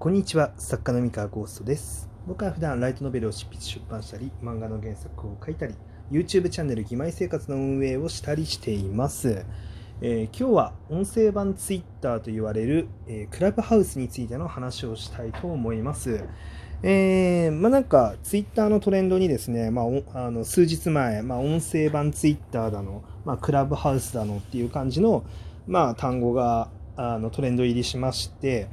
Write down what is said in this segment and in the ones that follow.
こんにちは作家の三河ゴーストです。僕は普段ライトノベルを執筆出版したり漫画の原作を書いたり YouTube チャンネル「義妹生活」の運営をしたりしています、えー今日は音声版 Twitter と言われる、えークラブハウスについての話をしたいと思います。えーまあなんか Twitter のトレンドにですね、まあ、あの数日前、まあ、音声版 Twitter だの、まあ、クラブハウスだのっていう感じの、まあ、単語があのトレンド入りしまして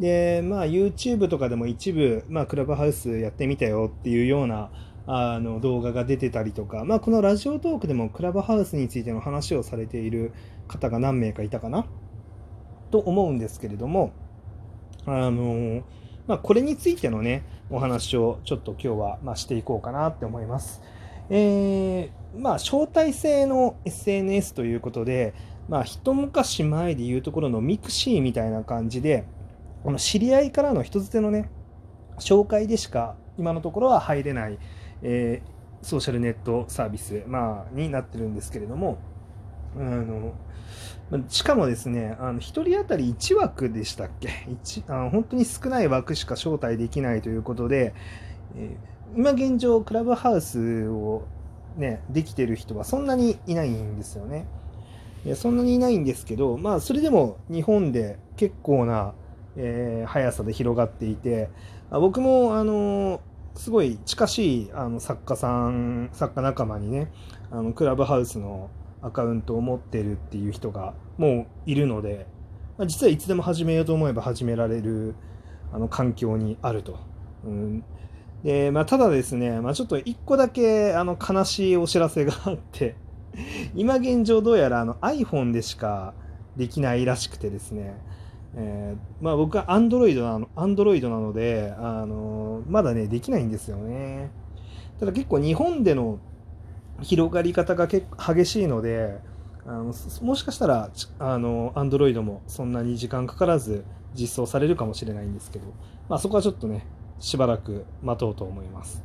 で、まあ、YouTube とかでも一部、まあ、クラブハウスやってみたよっていうようなあの動画が出てたりとか、まあ、このラジオトークでもクラブハウスについての話をされている方が何名かいたかな？と思うんですけれども、あのまあ、これについてのね、お話をちょっと今日は、まあ、していこうかなって思います。えーまあ、招待制の SNS ということで、まあ、一昔前でいうところの mixi みたいな感じで、この知り合いからの人づてのね、紹介でしか今のところは入れない、えーソーシャルネットサービス、まあ、になってるんですけれども、あのしかもですね、あの1人当たり1枠でしたっけ？一あの本当に少ない枠しか招待できないということで、えー今現状、クラブハウスを、ね、できてる人はそんなにいないんですよね。いそんなにいないんですけど、まあ、それでも日本で結構な、えー速さで広がっていて、僕も、あのすごい近しいあの作家さん、作家仲間にね、あのクラブハウスのアカウントを持ってるっていう人がもういるので、まあ、実はいつでも始めようと思えば始められるあの環境にあると。うんでまあ、ただですね、まあ、ちょっと一個だけあの悲しいお知らせがあって、今現状どうやらあの iPhone でしかできないらしくてですね、えーまあ、僕は Android なの Android なので、あのまだねできないんですよね。ただ結構日本での広がり方が結構激しいのであのもしかしたらあの Android もそんなに時間かからず実装されるかもしれないんですけど、まあ、そこはちょっとねしばらく待とうと思います。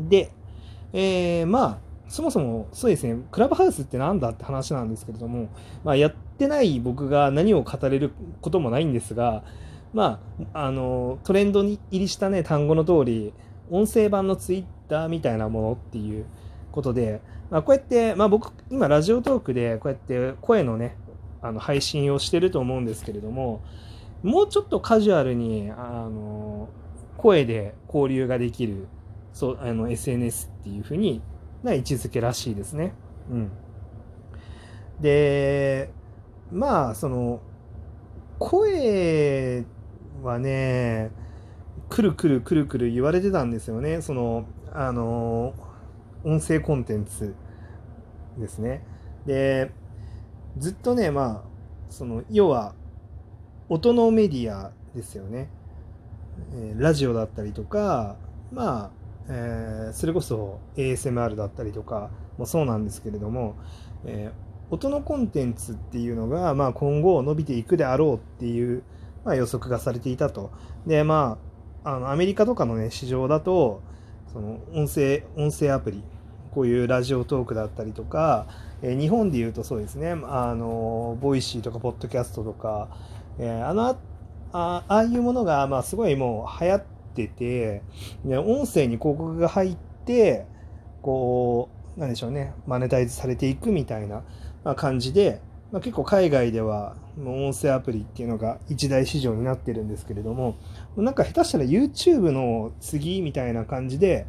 で、えーまあそもそもそうですねクラブハウスってなんだって話なんですけれども、まあ、やってない僕が何を語れることもないんですがまああのトレンドに入りしたね単語の通り音声版のツイッターみたいなものっていうことで、まあ、こうやって、まあ、僕今ラジオトークでこうやって声のねあの配信をしてると思うんですけれどももうちょっとカジュアルにあの声で交流ができるそうあの SNS っていうふうにな位置づけらしいですね。うん、でまあその声はねくるくるくるくる言われてたんですよねそのあの音声コンテンツですね。でずっとねまあその要は音のメディアですよね。ラジオだったりとかまあ、えーそれこそ ASMR だったりとかもそうなんですけれども、えー音のコンテンツっていうのが、まあ、今後伸びていくであろうっていう、まあ、予測がされていたと。でまああのアメリカとかのね市場だとその音声音声アプリこういう Radiotalk だったりとか、えー日本でいうとそうですねあの Voicy とかポッドキャストとか、えーあのああああいうものが、まあ、すごいもう流行ってててで音声に広告が入ってこうなんでしょうねマネタイズされていくみたいな、感じで、まあ、結構海外では音声アプリっていうのが一大市場になってるんですけれどもなんか下手したら YouTube の次みたいな感じで、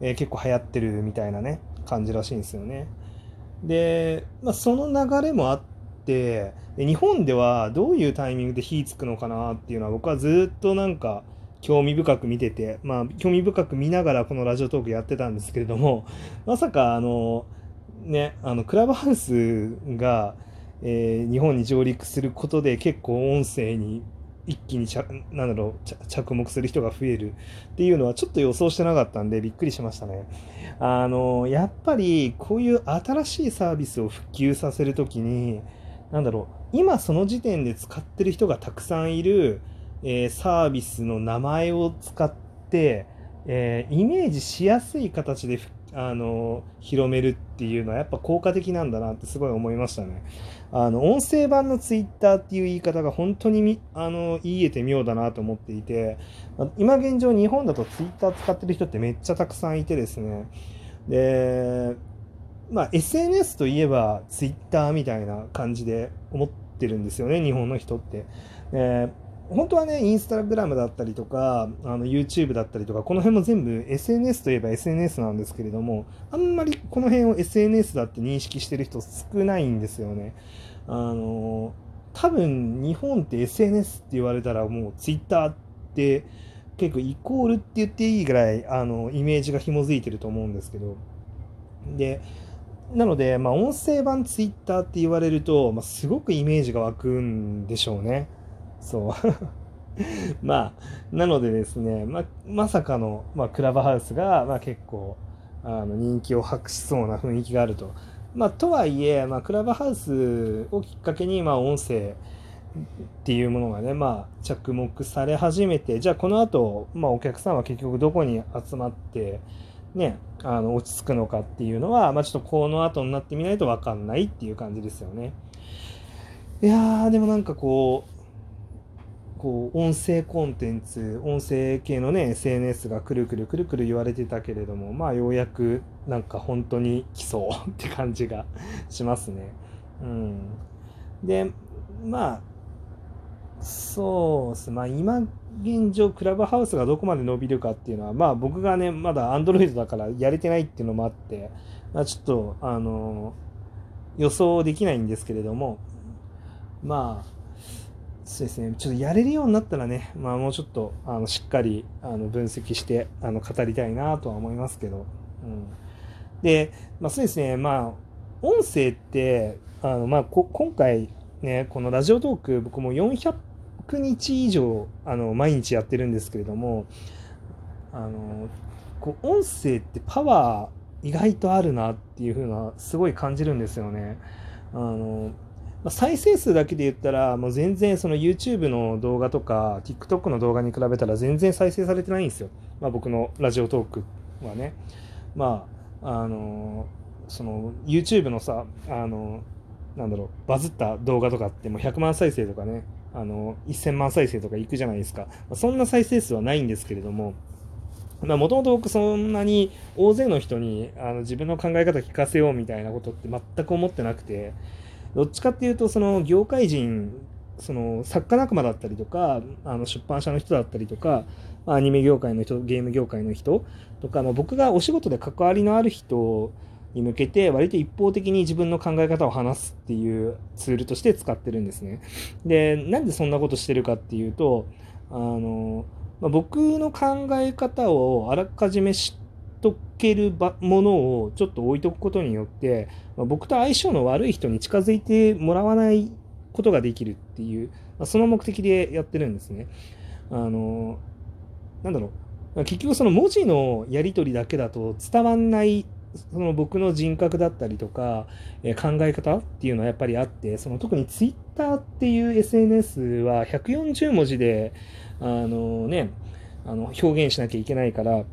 えー結構流行ってるみたいなね感じらしいんですよね。で、まあ、その流れもあって日本ではどういうタイミングで火つくのかなっていうのは僕はずっとなんか興味深く見ててまあ興味深く見ながらこのラジオトークやってたんですけれども まさかあのねあのクラブハウスが、えー日本に上陸することで結構音声に一気に着なんだろう着目する人が増えるっていうのはちょっと予想してなかったんでびっくりしましたね。あのやっぱりこういう新しいサービスを普及させるときになんだろう今その時点で使ってる人がたくさんいる、えーサービスの名前を使って、えーイメージしやすい形であの広めるっていうのはやっぱ効果的なんだなってすごい思いましたね。あの音声版のツイッターっていう言い方が本当にあの言えて妙だなと思っていて今現状日本だとツイッター使ってる人ってめっちゃたくさんいてですねでまあ SNS といえばツイッターみたいな感じで思ってるんですよね日本の人って。えー本当はね、インスタグラムだったりとか、あの YouTube だったりとか、この辺も全部 SNS といえば SNS なんですけれども、あんまりこの辺を SNS だって認識してる人少ないんですよね。あの、多分日本って SNS って言われたらもう Twitter って結構イコールって言っていいぐらいあのイメージが紐づいてると思うんですけど、で、なので、まあ、音声版 Twitter って言われると、まあ、すごくイメージが湧くんでしょうね。そう。まあ、なのでですね、ままさかの、まあ、クラブハウスが、まあ、結構あの人気を博しそうな雰囲気があると。まあ、とはいえ、まあ、クラブハウスをきっかけに、まあ、音声っていうものがね、まあ、着目され始めて、じゃあこの後、まあ、お客さんは結局どこに集まって、ね、あの落ち着くのかっていうのは、まあ、ちょっとこの後になってみないと分かんないっていう感じですよね。いやー、でもなんかこう、こう音声コンテンツ音声系のね SNS がくるくるくるくる言われてたけれどもまあようやくなんか本当に来そうって感じがしますね。うん、でまあそうですまあ今現状クラブハウスがどこまで伸びるかっていうのはまあ僕がねまだ Android だからやれてないっていうのもあって、まあ、ちょっとあの予想できないんですけれどもまあそうですね、ちょっとやれるようになったらね、まあ、もうちょっとあのしっかりあの分析してあの語りたいなとは思いますけど、うん、で、まあ、そうですね、まあ、音声って、あのまあ、今回、ね、このラジオトーク、僕も400日以上あの毎日やってるんですけれども、あのこう音声ってパワー意外とあるなっていう風なすごい感じるんですよね。あのま再生数だけで言ったら、もう全然その YouTube の動画とか TikTok の動画に比べたら全然再生されてないんですよ。まあ、僕のラジオトークはね。まあ、あのその YouTube のさ、あのなんだろう、バズった動画とかってもう100万再生とかね、あの1000万再生とかいくじゃないですか。そんな再生数はないんですけれども、もともと僕そんなに大勢の人にあの自分の考え方聞かせようみたいなことって全く思ってなくて、どっちかっていうとその業界人その作家仲間だったりとかあの出版社の人だったりとかアニメ業界の人ゲーム業界の人とか、まあ、僕がお仕事で関わりのある人に向けて割と一方的に自分の考え方を話すっていうツールとして使ってるんですね。でなんでそんなことしてるかっていうとあの、まあ、僕の考え方をあらかじめ知ってとけるものをちょっと置いとくことによって、まあ、僕と相性の悪い人に近づいてもらわないことができるっていう、まあ、その目的でやってるんですね。あのなんだろう結局その文字のやり取りだけだと伝わんないその僕の人格だったりとか、え考え方っていうのはやっぱりあってその特に Twitter っていう SNS は140文字であのねあの表現しなきゃいけないから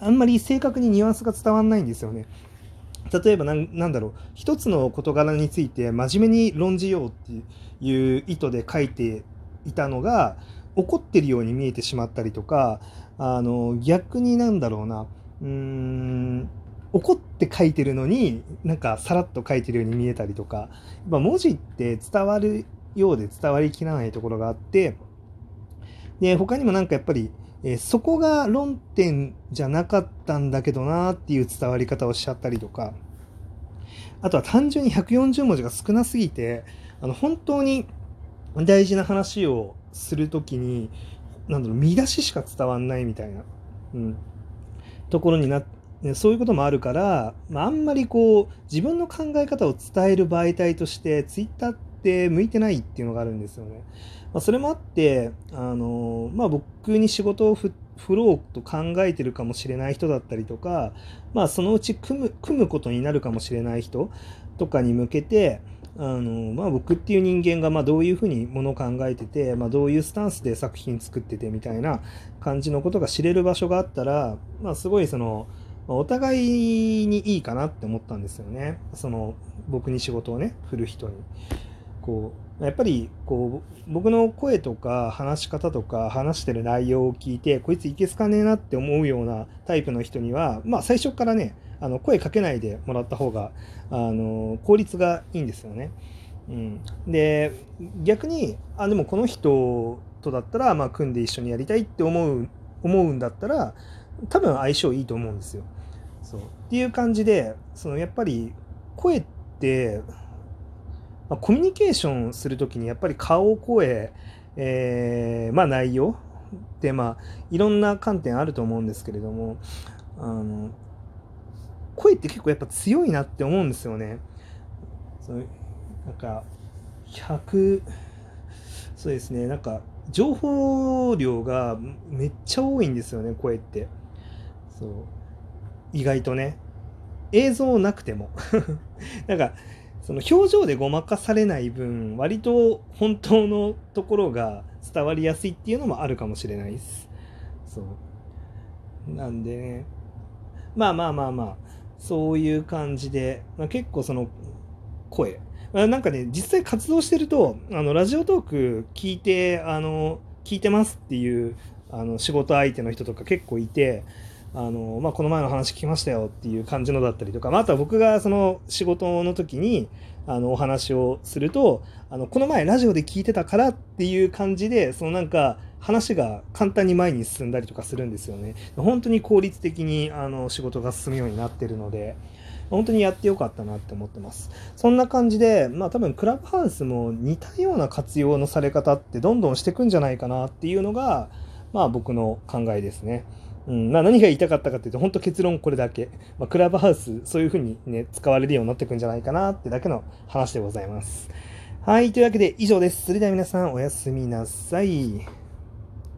あんまり正確にニュアンスが伝わんないんですよね。例えばなんだろう。一つの事柄について真面目に論じようっていう意図で書いていたのが怒ってるように見えてしまったりとかあの逆になんだろうな。うーん怒って書いてるのになんかさらっと書いてるように見えたりとか。やっぱ文字って伝わるようで伝わりきらないところがあってで他にもなんかやっぱりえー、そこが論点じゃなかったんだけどなっていう伝わり方をしちゃったりとか、あとは単純に140文字が少なすぎて、あの本当に大事な話をするときに、なんだろう、見出ししか伝わんないみたいな、うん、ところになって、そういうこともあるから、まあ、あんまりこう自分の考え方を伝える媒体としてツイッターって向いてないっていうのがあるんですよね。まあ、それもあって、あのまあ、僕に仕事を振ろうと考えてるかもしれない人だったりとか、まあ、そのうち組む組むことになるかもしれない人とかに向けて、あのまあ、僕っていう人間がまあどういうふうにものを考えてて、まあ、どういうスタンスで作品作っててみたいな感じのことが知れる場所があったら、まあ、すごいそのお互いにいいかなって思ったんですよね。その僕に仕事をね振る人に。こうやっぱりこう僕の声とか話し方とか話してる内容を聞いてこいついけすかねえなって思うようなタイプの人にはまあ最初からねあの声かけないでもらった方があの効率がいいんですよね。うん、で逆にあでもこの人とだったら、まあ、組んで一緒にやりたいって思う思うんだったら多分相性いいと思うんですよ。そうっていう感じでそのやっぱり声って、まあ、コミュニケーションする時にやっぱり顔声、えー、まあ内容ってまあいろんな観点あると思うんですけれどもあの声って結構やっぱ強いなって思うんですよね。そなんか100そうですねなんか情報量がめっちゃ多いんですよね声って。そう。意外とね。映像なくても。なんかその表情でごまかされない分割と本当のところが伝わりやすいっていうのもあるかもしれないです。そう。なんでね。まあまあまあまあそういう感じで、まあ、結構その声。なんかね、実際活動してると、あの、ラジオトーク聞いて、あの、聞いてますっていう、あの、仕事相手の人とか結構いて、あの、まあ、この前の話聞きましたよっていう感じのだったりとか、まあ、あとは僕がその仕事の時に、あの、お話をすると、あの、この前ラジオで聞いてたからっていう感じで、そのなんか、話が簡単に前に進んだりとかするんですよね。本当に効率的にあの仕事が進むようになってるので、本当にやってよかったなって思ってます。そんな感じで、まあ多分クラブハウスも似たような活用のされ方ってどんどんしていくんじゃないかなっていうのが、まあ僕の考えですね。うんま、何が言いたかったかというと、本当結論これだけ。まあ、クラブハウス、そういうふうにね、使われるようになってくんじゃないかなってだけの話でございます。はい、というわけで以上です。それでは皆さんおやすみなさい。